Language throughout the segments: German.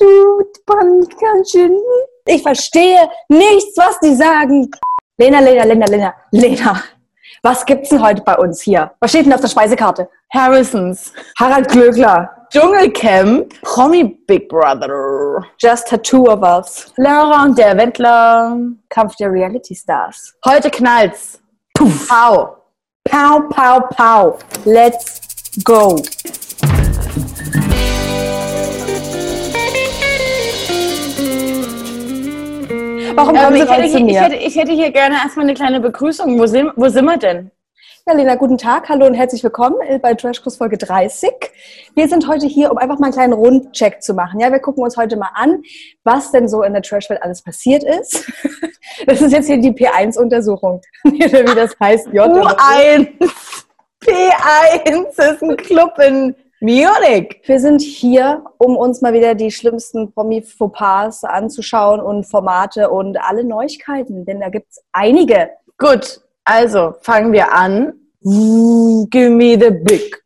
du, ganz schön. Ich verstehe nichts, was die sagen. Lena, Lena, Lena, Lena, Lena. Was gibt's denn heute bei uns hier? Was steht denn auf der Speisekarte? Harrisons. Harald Glöckler. Dschungelcamp. Promi Big Brother. Just Tattoo of Us. Lara und der Wendler. Kampf der Reality Stars. Heute knallt's. Puff. Pow. Pow, pow, pow. Let's go. Warum Ähm, kommen Sie ich, hätte, heute zu hier- ich, mir? hätte, ich hätte hier gerne erstmal eine kleine Begrüßung. Wo sind, wo sind wir denn? Ja, Lena, guten Tag, hallo und herzlich willkommen äh, bei Trashkurs Folge 30. Wir sind heute hier, um einfach mal einen kleinen Rundcheck zu machen. Ja, wir gucken uns heute mal an, was denn so in der Trashwelt alles passiert ist. Das ist jetzt hier die P1-Untersuchung, oder wie das heißt. J U1. P1 ist ein Club in Munich. Wir sind hier, um uns mal wieder die schlimmsten Promi-Fauxpas anzuschauen und Formate und alle Neuigkeiten, denn da gibt's einige. Gut, also fangen wir an. Give me the big.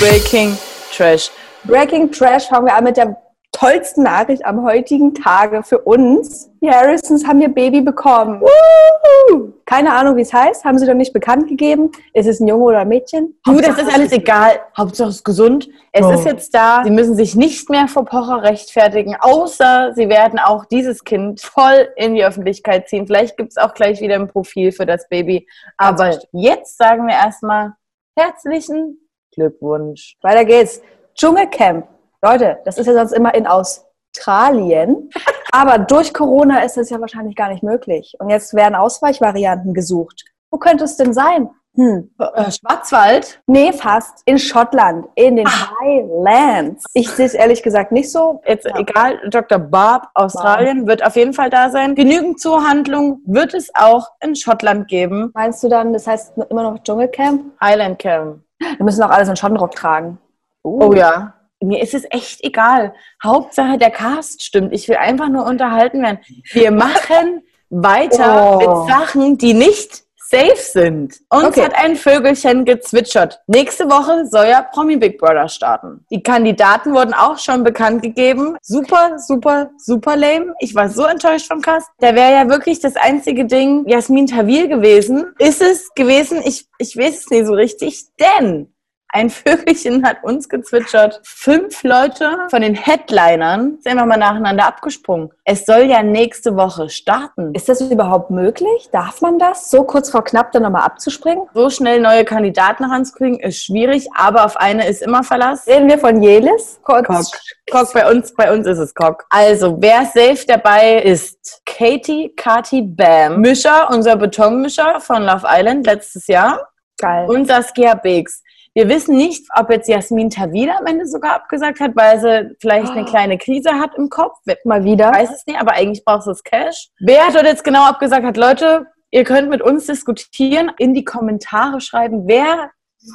Breaking Trash. Breaking Trash fangen wir an mit der tollsten Nachricht am heutigen Tage für uns. Die Harrisons haben ihr Baby bekommen. Woo! Keine Ahnung, wie es heißt, haben sie doch nicht bekannt gegeben. Ist es ein Junge oder ein Mädchen? Du, das ist alles egal. Hauptsache es ist gesund. Es Oh. ist jetzt da. Sie müssen sich nicht mehr vor Pocher rechtfertigen, außer sie werden auch dieses Kind voll in die Öffentlichkeit ziehen. Vielleicht gibt es auch gleich wieder ein Profil für das Baby. Aber jetzt sagen wir erstmal herzlichen Glückwunsch. Weiter geht's. Dschungelcamp. Leute, das ist ja sonst immer in Australien. Aber durch Corona ist das ja wahrscheinlich gar nicht möglich. Und jetzt werden Ausweichvarianten gesucht. Wo könnte es denn sein? Hm. Äh, Schwarzwald? Nee, fast. In Schottland, in den Ah. Highlands. Ich sehe es ehrlich gesagt nicht so. Jetzt Ja. egal, Dr. Barb, Australien, wird auf jeden Fall da sein. Genügend Zuhandlung wird es auch in Schottland geben. Meinst du dann, das heißt immer noch Dschungelcamp? Highland Camp. Wir müssen auch alles in Schottenrock tragen. Oh ja. Mir ist es echt egal. Hauptsache der Cast stimmt. Ich will einfach nur unterhalten werden. Wir machen weiter Oh. mit Sachen, die nicht safe sind. Uns Okay. hat ein Vögelchen gezwitschert. Nächste Woche soll ja Promi Big Brother starten. Die Kandidaten wurden auch schon bekannt gegeben. Super, super, super lame. Ich war so enttäuscht vom Cast. Da wäre ja wirklich das einzige Ding Jasmin Tawil gewesen. Ist es gewesen? Ich, ich weiß es nicht so richtig, denn ein Vögelchen hat uns gezwitschert. Fünf Leute von den Headlinern sind einfach mal nacheinander abgesprungen. Es soll ja nächste Woche starten. Ist das überhaupt möglich? Darf man das? So kurz vor knapp dann nochmal abzuspringen? So schnell neue Kandidaten ranzukriegen, ist schwierig, aber auf eine ist immer Verlass. Reden wir von Jelis? Kurz. Cock. Cock, bei uns, bei uns ist es Cock. Also, wer safe dabei ist, Katie, Kati, Bam. Mischer, unser Betonmischer von Love Island letztes Jahr. Geil. Und Saskia Beeks. Wir wissen nicht, ob jetzt Jasmin Tawil am Ende sogar abgesagt hat, weil sie vielleicht eine kleine Krise hat im Kopf. Mal wieder. weiß es nicht, aber eigentlich brauchst du das Cash. Wer hat dort jetzt genau abgesagt hat, Leute, ihr könnt mit uns diskutieren, in die Kommentare schreiben, wer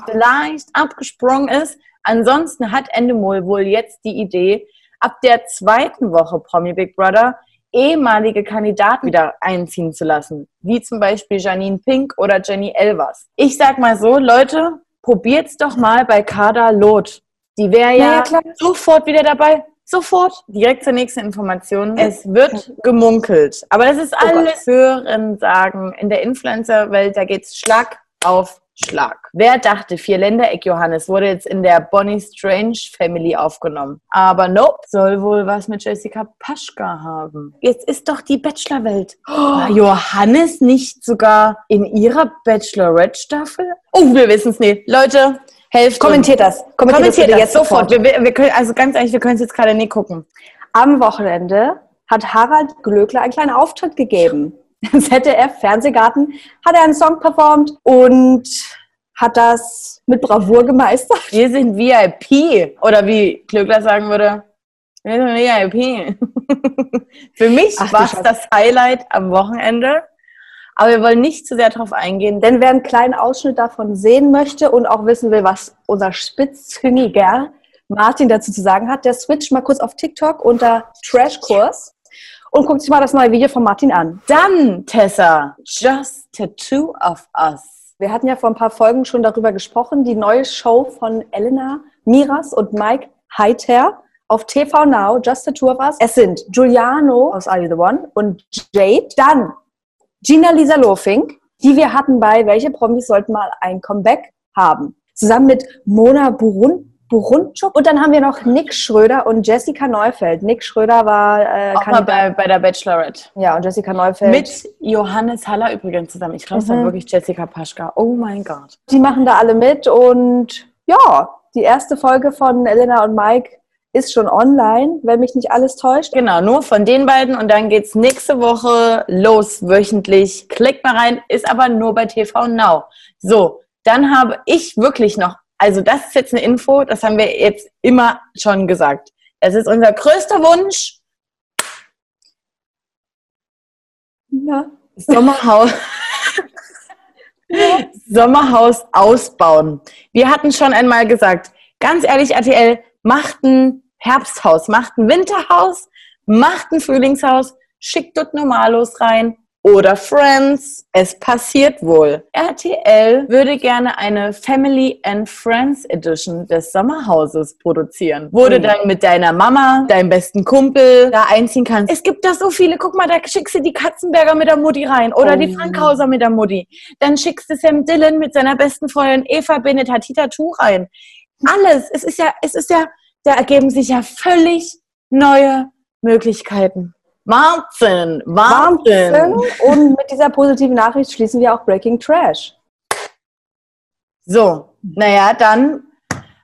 vielleicht abgesprungen ist. Ansonsten hat Endemol wohl jetzt die Idee, ab der zweiten Woche Promi Big Brother ehemalige Kandidaten wieder einziehen zu lassen, wie zum Beispiel Janine Pink oder Jenny Elvers. Ich sag mal so, Leute, probiert's doch mal bei Kada Loth. Die wäre Ja, ja, sofort wieder dabei. Sofort. Direkt zur nächsten Information. Es wird gemunkelt. Aber das ist Oh alles Hören sagen. In der Influencer-Welt, da geht's Schlag auf Schlag. Wer dachte, Vierländereck Johannes wurde jetzt in der Bonnie Strange Family aufgenommen. Aber nope, soll wohl was mit Jessica Paschka haben. Jetzt ist doch die Bachelor-Welt. War Johannes nicht sogar in ihrer Bachelorette-Staffel? Oh, wir wissen es nicht. Leute, helft uns. Kommentiert das. Kommentiert, das Kommentiert das jetzt sofort. Wir, wir, wir können, also ganz ehrlich, wir können es jetzt gerade nicht gucken. Am Wochenende hat Harald Glöckler einen kleinen Auftritt gegeben. Im ZDF Fernsehgarten hat er einen Song performt und hat das mit Bravour gemeistert. Wir sind VIP. Oder wie Klöckler sagen würde, wir sind VIP. Für mich war es das Highlight am Wochenende. Aber wir wollen nicht zu sehr darauf eingehen. Denn wer einen kleinen Ausschnitt davon sehen möchte und auch wissen will, was unser spitzhüngiger Martin dazu zu sagen hat, der switcht mal kurz auf TikTok unter Trashkurs und guckt sich mal das neue Video von Martin an. Dann, Tessa, Just Tattoo of Us. Wir hatten ja vor ein paar Folgen schon darüber gesprochen, die neue Show von Elena Miras und Mike Heiter auf TV Now, Just Tattoo of Us. Es sind Giuliano aus Are You The One und Jade. Dann Gina Lisa Lofink, die wir hatten bei Welche Promis sollten mal ein Comeback haben. Zusammen mit Mona Burun Burundschuk. Und dann haben wir noch Nick Schröder und Jessica Neufeld. Nick Schröder war äh, auch mal bei, bei der Bachelorette. Ja, und Jessica Neufeld. Mit Johannes Haller übrigens zusammen. Ich glaube, es war mhm. wirklich Jessica Paschka. Oh mein Gott. Die machen da alle mit und ja, die erste Folge von Elena und Mike ist schon online, wenn mich nicht alles täuscht. Genau, nur von den beiden und dann geht es nächste Woche los, wöchentlich. Klickt mal rein, ist aber nur bei TV Now. So, dann habe ich wirklich noch also das ist jetzt eine Info, das haben wir jetzt immer schon gesagt. Das ist unser größter Wunsch. Ja. Sommerhaus. ja. Sommerhaus ausbauen. Wir hatten schon einmal gesagt, ganz ehrlich, RTL, macht ein Herbsthaus, macht ein Winterhaus, macht ein Frühlingshaus, schickt dort Normalos rein oder Friends. Es passiert wohl. RTL würde gerne eine Family and Friends Edition des Sommerhauses produzieren. Wo du dann mit deiner Mama, deinem besten Kumpel da einziehen kannst. Es gibt da so viele. Guck mal, da schickst du die Katzenberger mit der Mutti rein oder oh. die Frankhauser mit der Mutti. Dann schickst du Sam Dillon mit seiner besten Freundin Eva Bennett Hatita Tuch rein. Alles. Es ist ja, es ist ja, da ergeben sich ja völlig neue Möglichkeiten. Wahnsinn, Wahnsinn. Wahnsinn. Und mit dieser positiven Nachricht schließen wir auch Breaking Trash. So, naja, dann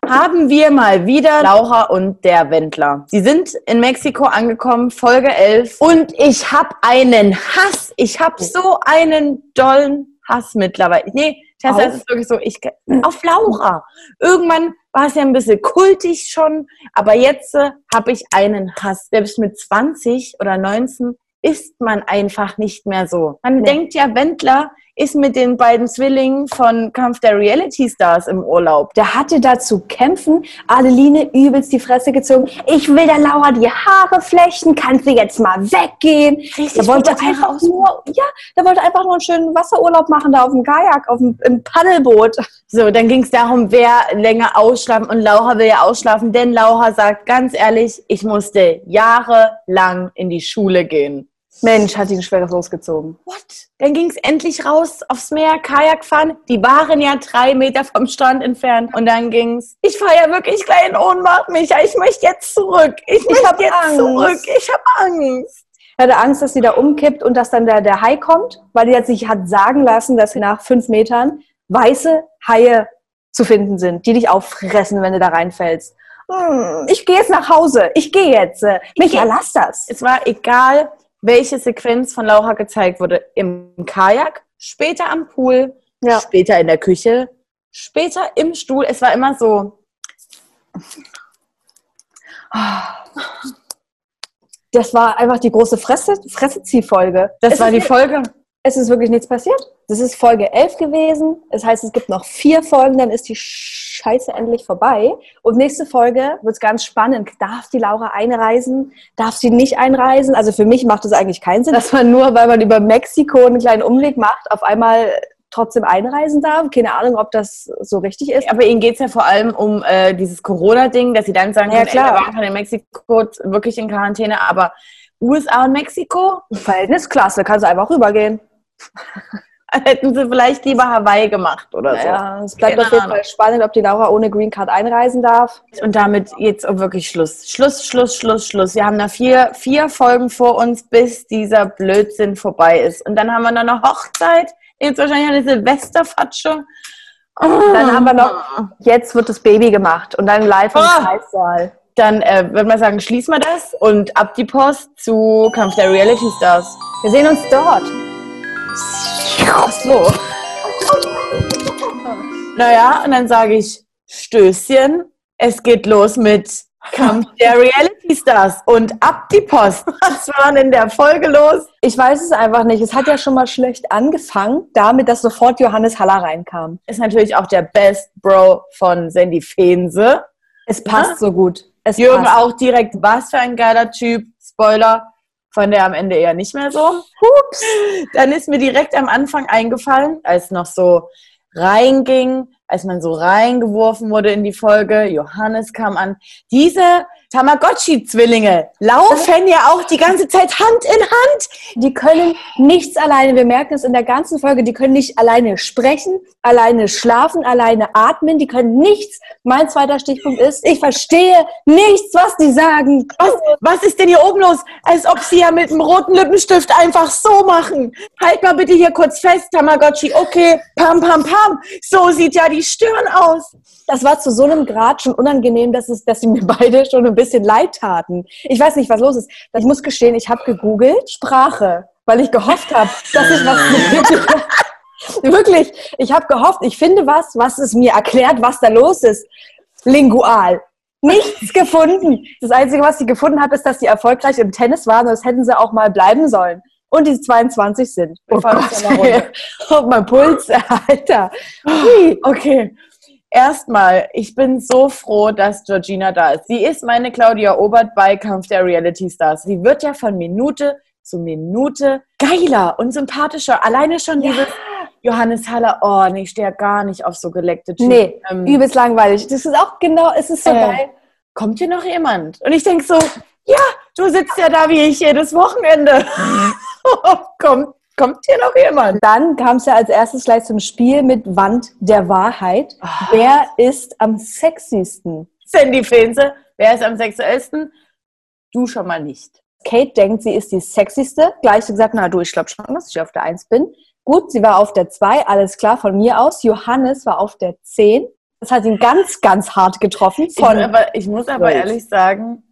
haben wir mal wieder Laura und der Wendler. Sie sind in Mexiko angekommen, Folge 11. Und ich habe einen Hass. Ich habe so einen dollen Hass mittlerweile. Nee, Tessa, es ist wirklich so, ich, auf Laura. Irgendwann war es ja ein bisschen kultig schon, aber jetzt äh, habe ich einen Hass. Selbst mit 20 oder 19 ist man einfach nicht mehr so. Man nee. denkt ja, Wendler ist mit den beiden Zwillingen von Kampf der Reality Stars im Urlaub. Der hatte da zu kämpfen, Adeline übelst die Fresse gezogen. Ich will der Laura die Haare flechten, kannst du jetzt mal weggehen? Richtig, der wollte einfach nur, ja, der wollte einfach nur einen schönen Wasserurlaub machen, da auf dem Kajak, auf dem im Paddelboot. So, dann ging es darum, wer länger ausschlafen und Laura will ja ausschlafen, denn Laura sagt ganz ehrlich, ich musste jahrelang in die Schule gehen. Mensch, hat die ein schweres losgezogen. What? Dann ging es endlich raus aufs Meer, Kajak fahren. Die waren ja drei Meter vom Strand entfernt. Und dann ging es. Ich fahre ja wirklich gleich in Ohnmacht, Micha. Ich möchte jetzt zurück. Ich, ich möchte jetzt Angst. zurück. Ich habe Angst. Er hatte Angst, dass sie da umkippt und dass dann der, der Hai kommt, weil die sich hat sagen lassen, dass nach fünf Metern weiße Haie zu finden sind, die dich auffressen, wenn du da reinfällst. Hm, ich gehe jetzt nach Hause. Ich gehe jetzt. Micha, lass das. Es war egal, welche Sequenz von Laura gezeigt wurde. Im Kajak, später am Pool, ja. später in der Küche, später im Stuhl. Es war immer so. Das war einfach die große Fresse, Fresseziehfolge. Das es war die Folge. Es ist wirklich nichts passiert. Das ist Folge 11 gewesen. Das heißt, es gibt noch vier Folgen, dann ist die Scheiße endlich vorbei. Und nächste Folge wird es ganz spannend. Darf die Laura einreisen? Darf sie nicht einreisen? Also für mich macht es eigentlich keinen Sinn, dass man nur, weil man über Mexiko einen kleinen Umweg macht, auf einmal trotzdem einreisen darf. Keine Ahnung, ob das so richtig ist. Aber ihnen geht es ja vor allem um äh, dieses Corona-Ding, dass sie dann sagen, ja, klar. Ey, wir waren in Mexiko wirklich in Quarantäne, aber USA und Mexiko? Verhältnisklasse, kannst du einfach rübergehen. Hätten sie vielleicht lieber Hawaii gemacht oder so. Ja, es bleibt Keine auf jeden Fall spannend, ob die Laura ohne Green Card einreisen darf. Und damit jetzt wirklich Schluss. Schluss, Schluss, Schluss, Schluss. Wir haben da vier, vier Folgen vor uns, bis dieser Blödsinn vorbei ist. Und dann haben wir noch eine Hochzeit. Jetzt wahrscheinlich eine Silvesterfatsche. Oh. Dann haben wir noch, jetzt wird das Baby gemacht und dann live im oh. Kreissaal. Dann äh, würde man sagen, schließen wir das und ab die Post zu Kampf der Reality Stars. Wir sehen uns dort. Ach so. Naja, und dann sage ich Stößchen. Es geht los mit Kampf der Reality Stars und ab die Post. Was war denn in der Folge los? Ich weiß es einfach nicht. Es hat ja schon mal schlecht angefangen, damit, dass sofort Johannes Haller reinkam. Ist natürlich auch der Best Bro von Sandy Feense. Es passt ja? so gut. Es Jürgen passt. auch direkt, was für ein geiler Typ. Spoiler, von der am Ende eher nicht mehr so. Ups. Dann ist mir direkt am Anfang eingefallen, als noch so reinging, als man so reingeworfen wurde in die Folge, Johannes kam an. Diese Tamagotchi-Zwillinge laufen ja auch die ganze Zeit Hand in Hand. Die können nichts alleine. Wir merken es in der ganzen Folge. Die können nicht alleine sprechen, alleine schlafen, alleine atmen. Die können nichts. Mein zweiter Stichpunkt ist, ich verstehe nichts, was die sagen. Was, was ist denn hier oben los? Als ob sie ja mit einem roten Lippenstift einfach so machen. Halt mal bitte hier kurz fest, Tamagotchi. Okay, pam, pam, pam. So sieht ja die Stirn aus. Das war zu so einem Grad schon unangenehm, dass, es, dass sie mir beide schon ein bisschen bisschen leid taten. Ich weiß nicht, was los ist. Ich muss gestehen, ich habe gegoogelt Sprache, weil ich gehofft habe, dass ich was Wirklich, ich habe gehofft, ich finde was, was es mir erklärt, was da los ist. Lingual. Nichts gefunden. Das Einzige, was ich gefunden habe, ist, dass sie erfolgreich im Tennis waren. Das hätten sie auch mal bleiben sollen. Und die 22 sind. Oh Gott, oh, mein Puls, Alter. Okay erstmal, ich bin so froh, dass Georgina da ist. Sie ist meine Claudia Obert bei Kampf der Reality Stars. Sie wird ja von Minute zu Minute geiler und sympathischer. Alleine schon ja. dieses Johannes Haller, oh nee, ich stehe gar nicht auf so geleckte Typen. Nee, ähm, übelst langweilig. Das ist auch genau, es ist so äh, geil. Kommt hier noch jemand? Und ich denke so, ja, du sitzt ja da wie ich jedes Wochenende. kommt Kommt hier noch jemand? Dann kam es ja als erstes gleich zum Spiel mit Wand der Wahrheit. Oh. Wer ist am sexiesten? Sandy Fenze. Wer ist am sexuellsten? Du schon mal nicht. Kate denkt, sie ist die sexyste. Gleich gesagt, na du, ich glaube schon, dass ich auf der 1 bin. Gut, sie war auf der 2, alles klar von mir aus. Johannes war auf der 10. Das hat ihn ganz, ganz hart getroffen. Von ich, aber, ich muss aber ehrlich sagen,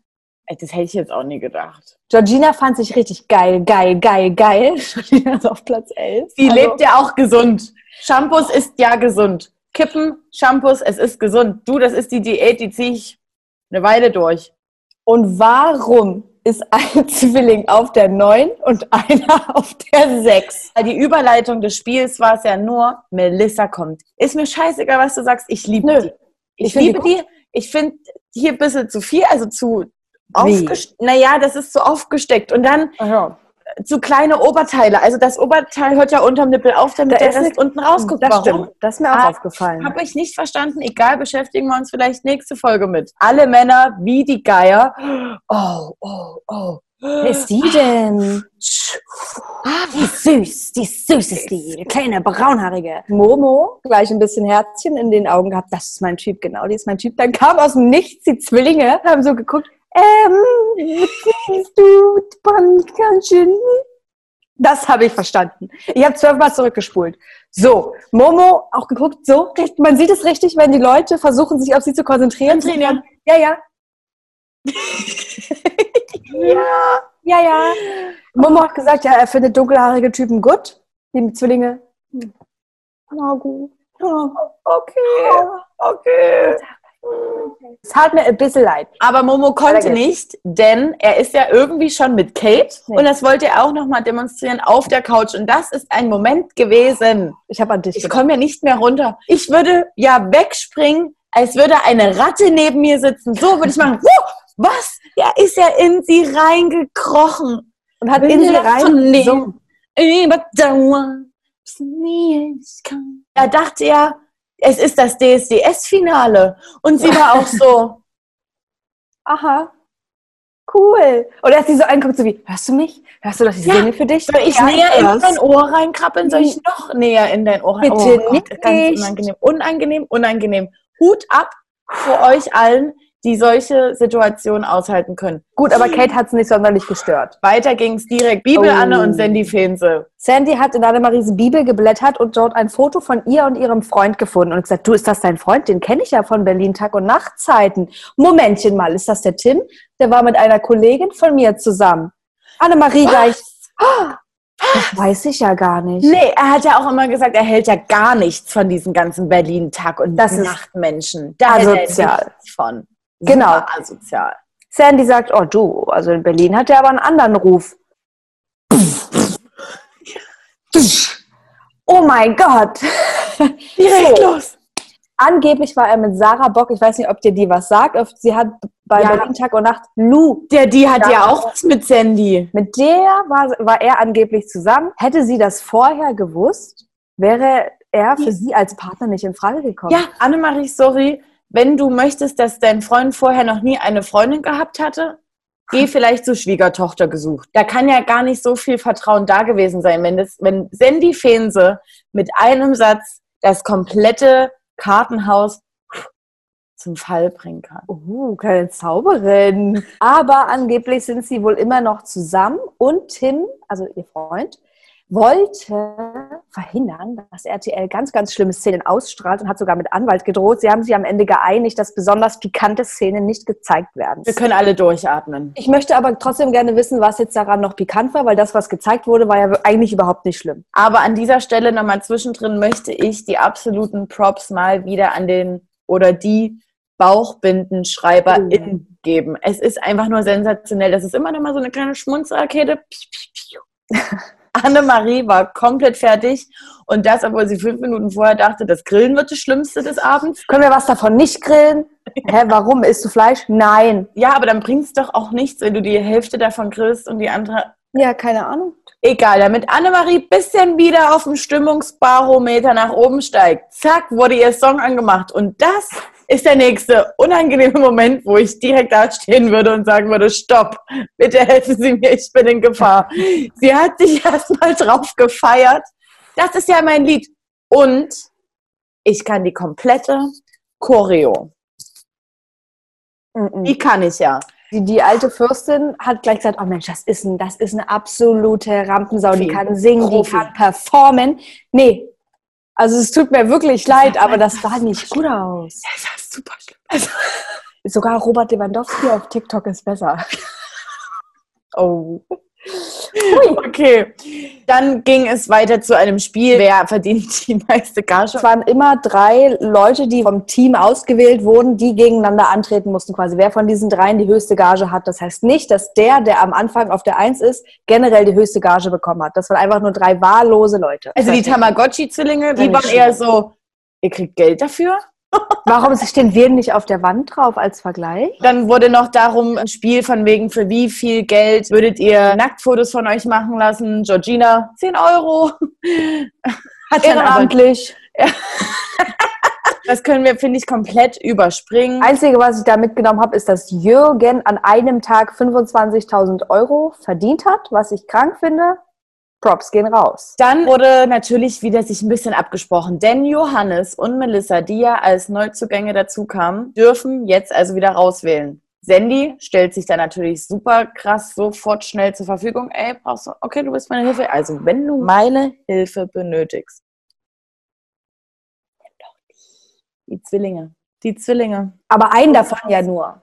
das hätte ich jetzt auch nie gedacht. Georgina fand sich richtig geil, geil, geil, geil. Georgina ist auf Platz 11. Sie also, lebt ja auch gesund. Shampoos ist ja gesund. Kippen, Shampoos, es ist gesund. Du, das ist die Diät, die ziehe ich eine Weile durch. Und warum ist ein Zwilling auf der 9 und einer auf der 6? Die Überleitung des Spiels war es ja nur, Melissa kommt. Ist mir scheißegal, was du sagst, ich liebe die. Ich, ich liebe die. Ich finde hier ein bisschen zu viel, also zu aufgesteckt. Naja, das ist so aufgesteckt. Und dann ja. zu kleine Oberteile. Also das Oberteil hört ja unterm Nippel auf, damit da der Rest unten rausguckt. Das Warum? stimmt. Das ist mir auch ah, aufgefallen. Habe ich nicht verstanden. Egal, beschäftigen wir uns vielleicht nächste Folge mit. Alle Männer wie die Geier. Oh, oh, oh. Wer ist die denn? Ah, wie süß, die süß ist die, die kleine braunhaarige. Momo, gleich ein bisschen Herzchen in den Augen gehabt. Das ist mein Typ, genau, die ist mein Typ. Dann kam aus dem Nichts die Zwillinge, haben so geguckt, ähm, du Pumpkinchen? Das habe ich verstanden. Ich habe zwölfmal zurückgespult. So, Momo auch geguckt, so, man sieht es richtig, wenn die Leute versuchen, sich auf sie zu konzentrieren. Ja, ja. Ja, ja. Ja, ja. Momo hat gesagt, ja, er findet dunkelhaarige Typen gut. Die Zwillinge. Na gut. Okay. Okay. Es tat mir ein bisschen leid. Aber Momo konnte nicht, denn er ist ja irgendwie schon mit Kate nee. und das wollte er auch nochmal demonstrieren auf der Couch. Und das ist ein Moment gewesen. Ich habe an dich. Ich komme ja nicht mehr runter. Ich würde ja wegspringen, als würde eine Ratte neben mir sitzen. So würde ich machen. was? Ja, ist ja in sie reingekrochen und hat in sie rein. So. Er dachte ja, es ist das DSDS-Finale. Und sie war auch so, aha, cool. Und er hat sie so angeguckt, so wie, hörst du mich? Hörst du, dass ich ja. singe für dich? Soll ich ja, näher in dein Ohr reinkrabbeln? Soll ich noch näher in dein Ohr rein? Bitte oh, nicht. Ganz unangenehm, unangenehm, unangenehm. Hut ab vor euch allen, die solche Situationen aushalten können. Gut, aber Kate hat es nicht sonderlich gestört. Weiter ging es direkt. Bibel oh. Anne und Sandy Feense. Sandy hat in Annemaries Bibel geblättert und dort ein Foto von ihr und ihrem Freund gefunden und gesagt, du, ist das dein Freund? Den kenne ich ja von Berlin Tag- und Nachtzeiten. Momentchen mal, ist das der Tim? Der war mit einer Kollegin von mir zusammen. Annemarie gleich. Das weiß ich ja gar nicht. Nee, er hat ja auch immer gesagt, er hält ja gar nichts von diesen ganzen Berlin-Tag- und Nachtmenschen. Da hält er nichts von. Genau. asozial. Sandy sagt, oh du, also in Berlin hat er aber einen anderen Ruf. Oh mein Gott. Direkt so. los. Angeblich war er mit Sarah Bock, ich weiß nicht, ob dir die was sagt. Sie hat bei Ja. Berlin Tag und Nacht. Lou, Der, die hat ja, Ja. auch was mit Sandy. mit der war, war er angeblich zusammen. Hätte sie das vorher gewusst, wäre er für sie als Partner nicht in Frage gekommen. Ja, Annemarie, sorry, wenn du möchtest, dass dein Freund vorher noch nie eine Freundin gehabt hatte, geh vielleicht zur Schwiegertochter gesucht. Da kann ja gar nicht so viel Vertrauen da gewesen sein, wenn, das, wenn Sandy Feense mit einem Satz das komplette Kartenhaus zum Fall bringen kann. Uh, kleine Zauberin. Aber angeblich sind sie wohl immer noch zusammen und Tim, also ihr Freund, wollte verhindern, dass RTL ganz, ganz schlimme Szenen ausstrahlt und hat sogar mit Anwalt gedroht. Sie haben sich am Ende geeinigt, dass besonders pikante Szenen nicht gezeigt werden. Wir können alle durchatmen. Ich möchte aber trotzdem gerne wissen, was jetzt daran noch pikant war, weil das, was gezeigt wurde, war ja eigentlich überhaupt nicht schlimm. Aber an dieser Stelle nochmal zwischendrin möchte ich die absoluten Props mal wieder an den oder die BauchbindenschreiberInnen geben. Es ist einfach nur sensationell. Das ist immer noch mal so eine kleine Schmunzelrakete. Piu, piu, piu. Annemarie war komplett fertig und das, obwohl sie fünf Minuten vorher dachte, das Grillen wird das Schlimmste des Abends. Können wir was davon nicht grillen? Hä, warum? Isst du Fleisch? Nein. Ja, aber dann bringt es doch auch nichts, wenn du die Hälfte davon grillst und die andere Ja, keine Ahnung. Egal, damit Annemarie bisschen wieder auf dem Stimmungsbarometer nach oben steigt. Zack, wurde ihr Song angemacht. Und das ist der nächste unangenehme Moment, wo ich direkt da stehen würde und sagen würde, stopp, bitte helfen Sie mir, ich bin in Gefahr. Sie hat sich erstmal drauf gefeiert. Das ist ja mein Lied. Und ich kann die komplette Choreo. Die kann ich ja. Die, die alte Fürstin hat gleich gesagt, oh Mensch, das ist, ein, das ist eine absolute Rampensau, die kann singen, die kann performen. Nee, also es tut mir wirklich leid, aber das sah nicht gut aus. Das war super schlimm. Sogar Robert Lewandowski auf TikTok ist besser. Oh. Okay, dann ging es weiter zu einem Spiel. Wer verdient die meiste Gage? Es waren immer drei Leute, die vom Team ausgewählt wurden, die gegeneinander antreten mussten, quasi. Wer von diesen dreien die höchste Gage hat. Das heißt nicht, dass der, der am Anfang auf der Eins ist, generell die höchste Gage bekommen hat. Das waren einfach nur drei wahllose Leute. Also die Tamagotchi-Zwillinge, die waren eher so, ihr kriegt Geld dafür. Warum stehen wir nicht auf der Wand drauf als Vergleich? Dann wurde noch darum ein Spiel von wegen, für wie viel Geld würdet ihr Nacktfotos von euch machen lassen? Georgina, 10 Euro. Hat Ehrenamtlich. das können wir, finde ich, komplett überspringen. Einzige, was ich da mitgenommen habe, ist, dass Jürgen an einem Tag 25.000 Euro verdient hat, was ich krank finde. Props gehen raus. Dann wurde natürlich wieder sich ein bisschen abgesprochen, denn Johannes und Melissa, die ja als Neuzugänge dazu kamen, dürfen jetzt also wieder rauswählen. Sandy stellt sich da natürlich super krass sofort schnell zur Verfügung. Ey, brauchst du, okay, du bist meine Hilfe. Also, wenn du meine Hilfe benötigst. Die Zwillinge. Die Zwillinge. Aber einen davon ja nur.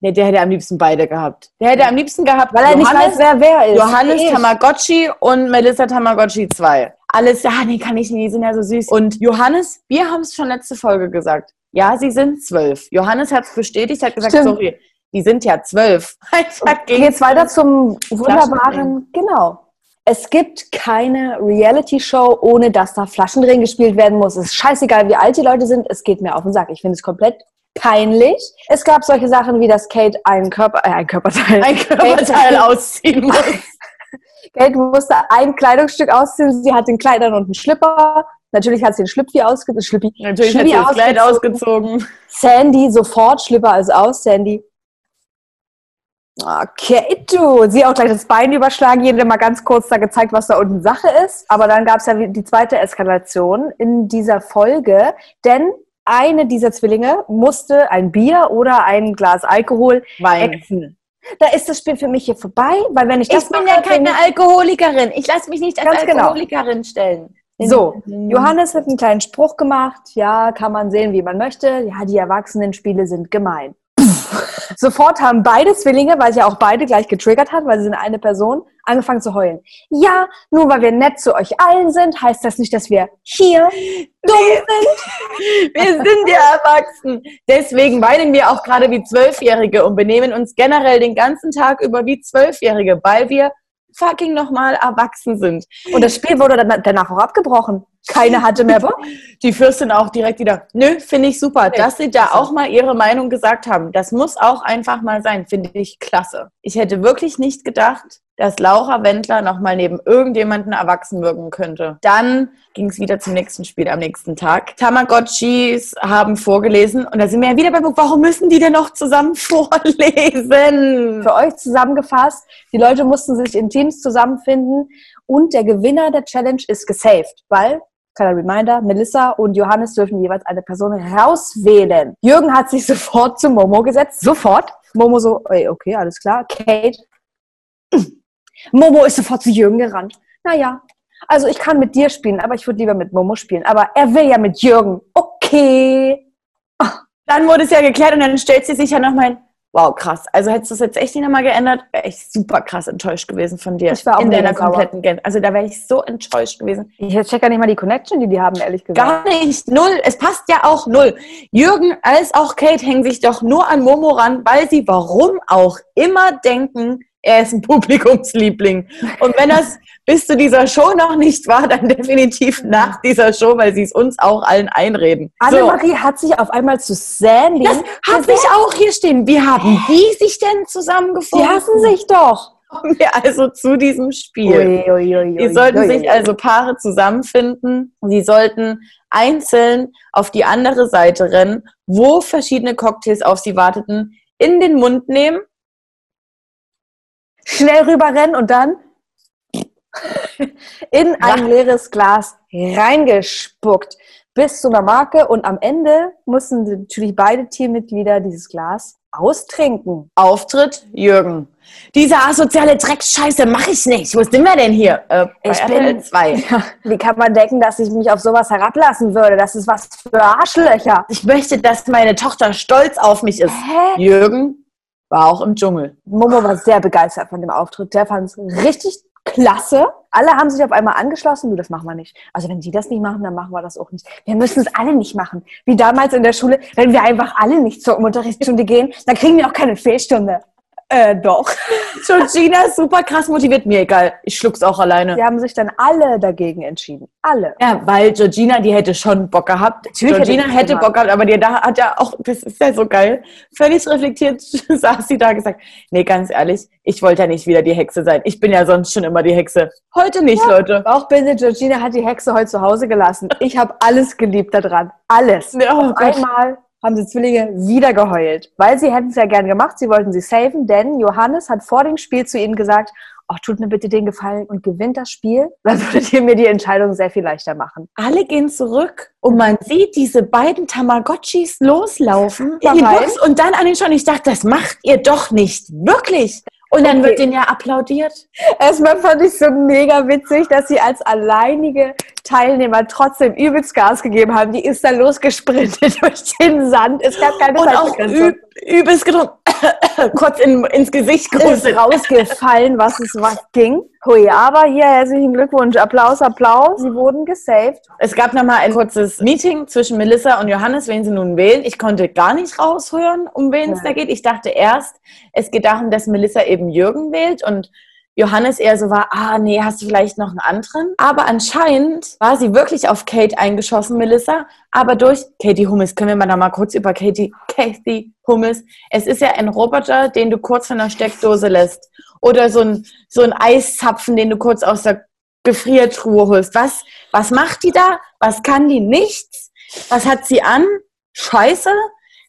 Nee, der hätte am liebsten beide gehabt. Der hätte am liebsten gehabt, Weil er nicht weiß, wer wer ist. Johannes Ich. Tamagotchi und Melissa Tamagotchi 2. Alles, ja, nee, kann ich nicht, die sind ja so süß. Und Johannes, wir haben es schon letzte Folge gesagt. Ja, sie sind zwölf. Johannes hat es bestätigt, hat gesagt, Stimmt. sorry, die sind ja zwölf. Geht jetzt weiter zum wunderbaren, genau. Es gibt keine Reality-Show, ohne dass da Flaschendrehen gespielt werden muss. Es ist scheißegal, wie alt die Leute sind. Es geht mir auf den Sack. Ich finde es komplett peinlich. Es gab solche Sachen wie, dass Kate einen Körper, äh, ein Körperteil, ein Körperteil ausziehen muss. Kate musste ein Kleidungsstück ausziehen. Sie hat den Kleidern und einen Schlipper. Natürlich hat sie den Schlüpfi ausgezogen. Schlüppi. Natürlich hat Schlüppi sie das Kleid ausgezogen. ausgezogen. Sandy sofort, Schlipper ist aus, Sandy. Okay, du. Sie auch gleich das Bein überschlagen, jede mal ganz kurz da gezeigt, was da unten Sache ist. Aber dann gab es ja die zweite Eskalation in dieser Folge, denn eine dieser Zwillinge musste ein Bier oder ein Glas Alkohol Wein. Da ist das Spiel für mich hier vorbei, weil wenn ich das Ich bin mache, ja keine Alkoholikerin. Ich lasse mich nicht als Ganz genau. Alkoholikerin stellen. So, Mhm. Johannes hat einen kleinen Spruch gemacht. Ja, kann man sehen, wie man möchte. Ja, die Erwachsenenspiele sind gemein. Sofort haben beide Zwillinge, weil sie auch beide gleich getriggert hat, weil sie sind eine Person, angefangen zu heulen. Ja, nur weil wir nett zu euch allen sind, heißt das nicht, dass wir hier dumm sind. Wir sind ja erwachsen. Deswegen weinen wir auch gerade wie Zwölfjährige und benehmen uns generell den ganzen Tag über wie Zwölfjährige, weil wir fucking nochmal erwachsen sind. Und das Spiel wurde dann danach auch abgebrochen. Keine hatte mehr Bock. Die Fürstin auch direkt wieder, nö, finde ich super, dass sie da auch mal ihre Meinung gesagt haben. Das muss auch einfach mal sein, finde ich klasse. Ich hätte wirklich nicht gedacht, dass Laura Wendler nochmal neben irgendjemanden erwachsen wirken könnte. Dann ging es wieder zum nächsten Spiel am nächsten Tag. Tamagotchis haben vorgelesen und da sind wir ja wieder beim Punkt, warum müssen die denn noch zusammen vorlesen? Für euch zusammengefasst, die Leute mussten sich in Teams zusammenfinden und der Gewinner der Challenge ist gesaved, weil kleiner Reminder, Melissa und Johannes dürfen jeweils eine Person rauswählen. Jürgen hat sich sofort zu Momo gesetzt, sofort. Momo so, ey, okay, alles klar. Kate, Momo ist sofort zu Jürgen gerannt. Naja, also ich kann mit dir spielen, aber ich würde lieber mit Momo spielen. Aber er will ja mit Jürgen. Okay. Dann wurde es ja geklärt und dann stellt sie sich ja nochmal hin. Wow, krass. Also hättest du es jetzt echt nicht nochmal geändert, wäre ich super krass enttäuscht gewesen von dir. Ich war auch in deiner kompletten Gen Also da wäre ich so enttäuscht gewesen. Ich check ja nicht mal die Connection, die die haben, ehrlich gesagt. Gar nicht, null. Es passt ja auch null. Jürgen als auch Kate hängen sich doch nur an Momo ran, weil sie warum auch immer denken, er ist ein Publikumsliebling. Und wenn das bis zu dieser Show noch nicht war, dann definitiv nach dieser Show, weil sie es uns auch allen einreden. So, Annemarie hat sich auf einmal zu Sandy. das habe ich auch hier stehen. Wie haben die sich denn Die zusammengefunden? hassen sich doch. Kommen wir also zu diesem Spiel. Ui, ui, ui, Die sollten sich also Paare zusammenfinden. Sie sollten einzeln auf die andere Seite rennen, wo verschiedene Cocktails auf sie warteten, in den Mund nehmen. Schnell rüberrennen und dann in ein leeres Glas reingespuckt bis zu einer Marke und am Ende mussten natürlich beide Teammitglieder dieses Glas austrinken. Auftritt Jürgen. Diese asoziale Dreckscheiße mache ich nicht. Wo sind wir denn hier? Äh, Ich bin- 2. Ja, wie kann man denken, dass ich mich auf sowas herablassen würde? Das ist was für Arschlöcher. Ich möchte, dass meine Tochter stolz auf mich ist. Hä? Jürgen war auch im Dschungel. Momo war sehr begeistert von dem Auftritt. Der fand es richtig klasse. Alle haben sich auf einmal angeschlossen. Du, das machen wir nicht. Also wenn die das nicht machen, dann machen wir das auch nicht. Wir müssen es alle nicht machen. Wie damals in der Schule, wenn wir einfach alle nicht zur Unterrichtsstunde gehen, dann kriegen wir auch keine Fehlstunde. Äh, doch. Georgina ist super krass motiviert. Mir egal. Ich schluck's auch alleine. Sie haben sich dann alle dagegen entschieden. Alle. Ja, weil Georgina, die hätte schon Bock gehabt. Natürlich Georgina hätte hätte. Bock gehabt, aber die da hat ja auch, das ist ja so geil, völlig reflektiert saß sie da und gesagt, nee, ganz ehrlich, ich wollte ja nicht wieder die Hexe sein. Ich bin ja sonst schon immer die Hexe. Heute nicht, Leute. Bauchbinde Georgina hat die Hexe heute zu Hause gelassen. Ich habe alles geliebt daran. Alles. Ja, oh Auf Gott. einmal haben die Zwillinge wieder geheult, weil sie hätten es ja gern gemacht. Sie wollten sie saven, denn Johannes hat vor dem Spiel zu ihnen gesagt, oh, tut mir bitte den Gefallen und gewinnt das Spiel, dann würdet ihr mir die Entscheidung sehr viel leichter machen. Alle gehen zurück und man sieht diese beiden Tamagotchis loslaufen in die. Box und dann an den Schauen. Ich dachte, das macht ihr doch nicht. Wirklich. Und dann Okay. wird denen ja applaudiert. Erstmal fand ich so mega witzig, dass sie als alleinige Teilnehmer trotzdem übelst Gas gegeben haben. Die ist dann losgesprintet durch den Sand. Es gab keine Und auch üb, übelst getrunken. Kurz in, ins Gesicht gehustet. rausgefallen, was es was ging. Hui, aber hier herzlichen Glückwunsch, Applaus, Applaus. Sie wurden gesaved. Es gab nochmal ein kurzes Meeting zwischen Melissa und Johannes, wen sie nun wählen. Ich konnte gar nicht raushören, um wen es da geht. Ich dachte erst, es geht darum, dass Melissa eben Jürgen wählt und Johannes eher so war, ah nee, hast du vielleicht noch einen anderen? Aber anscheinend war sie wirklich auf Kate eingeschossen, Melissa. Aber durch Katie Hummes, können wir mal da mal kurz über Katie, Katie Hummes. Es ist ja ein Roboter, den du kurz von der Steckdose lässt. Oder so ein, so ein Eiszapfen, den du kurz aus der Gefriertruhe holst. Was, was macht die da? Was kann die? Nichts. Was hat sie an? Scheiße.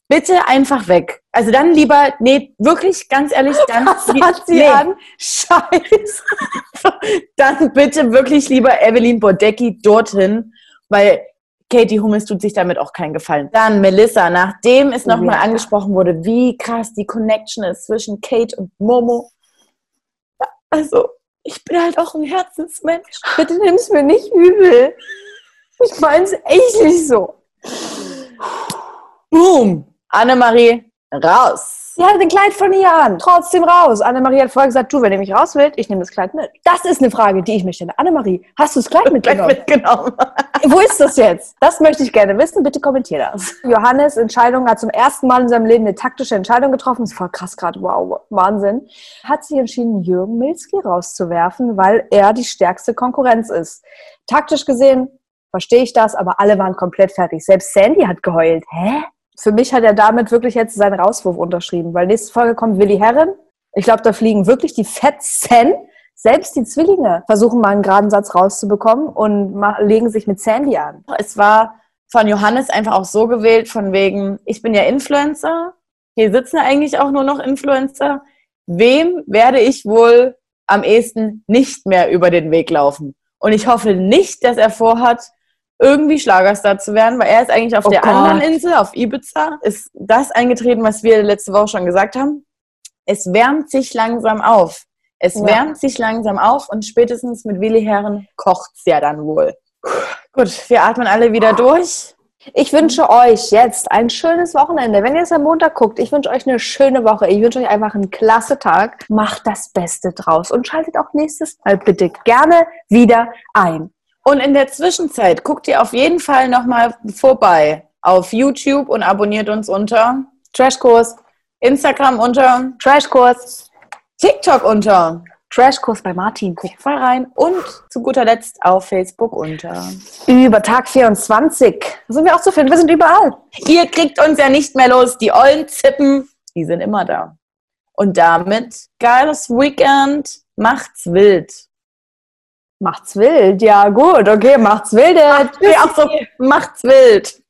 Bitte einfach weg. Also dann lieber, nee, wirklich, ganz ehrlich, dann. Was hat sie nee, an? Scheiße. Dann bitte wirklich lieber Evelyn Bodecki dorthin, weil Katie Hummes tut sich damit auch keinen Gefallen. Dann Melissa, nachdem es nochmal Ja. angesprochen wurde, wie krass die Connection ist zwischen Kate und Momo. Also, ich bin halt auch ein Herzensmensch. Bitte nimm's mir nicht übel. Ich mein's echt nicht so. Boom! Annemarie, raus! Sie hat ein Kleid von ihr an. Trotzdem raus. Annemarie hat vorher gesagt, du, wenn ihr mich raus wollt, ich nehme das Kleid mit. Das ist eine Frage, die ich mir stelle. Annemarie, hast du das Kleid mitgenommen? mitgenommen. Wo ist das jetzt? Das möchte ich gerne wissen. Bitte kommentier das. Johannes Entscheidung hat zum ersten Mal in seinem Leben eine taktische Entscheidung getroffen. Das ist voll krass gerade. Wow, Wahnsinn. Hat sich entschieden, Jürgen Milski rauszuwerfen, weil er die stärkste Konkurrenz ist. Taktisch gesehen verstehe ich das, aber alle waren komplett fertig. Selbst Sandy hat geheult. Hä? Für mich hat er damit wirklich jetzt seinen Rauswurf unterschrieben, weil nächste Folge kommt Willi Herren. Ich glaube, da fliegen wirklich die Fetzen. Selbst die Zwillinge versuchen mal einen geraden Satz rauszubekommen und legen sich mit Sandy an. Es war von Johannes einfach auch so gewählt, von wegen, ich bin ja Influencer, hier sitzen eigentlich auch nur noch Influencer. Wem werde ich wohl am ehesten nicht mehr über den Weg laufen? Und ich hoffe nicht, dass er vorhat, irgendwie Schlagerstar zu werden, weil er ist eigentlich auf oh der Gott. anderen Insel, auf Ibiza, ist das eingetreten, was wir letzte Woche schon gesagt haben. Es wärmt sich langsam auf. Es ja. wärmt sich langsam auf und spätestens mit Willi Herren kocht es ja dann wohl. Gut, wir atmen alle wieder durch. Ich wünsche euch jetzt ein schönes Wochenende. Wenn ihr es am Montag guckt, ich wünsche euch eine schöne Woche. Ich wünsche euch einfach einen klasse Tag. Macht das Beste draus und schaltet auch nächstes Mal bitte gerne wieder ein. Und in der Zwischenzeit guckt ihr auf jeden Fall nochmal vorbei auf YouTube und abonniert uns unter Trashkurs, Instagram unter Trashkurs, TikTok unter Trashkurs bei Martin. Guckt mal rein. Und zu guter Letzt auf Facebook unter. Über Tag 24. Da sind wir auch zu finden. Wir sind überall. Ihr kriegt uns ja nicht mehr los. Die ollen Zippen, die sind immer da. Und damit geiles Weekend. Macht's wild. Macht's wild. Ja, gut. Okay, macht's wild. Macht's, auch so, macht's wild.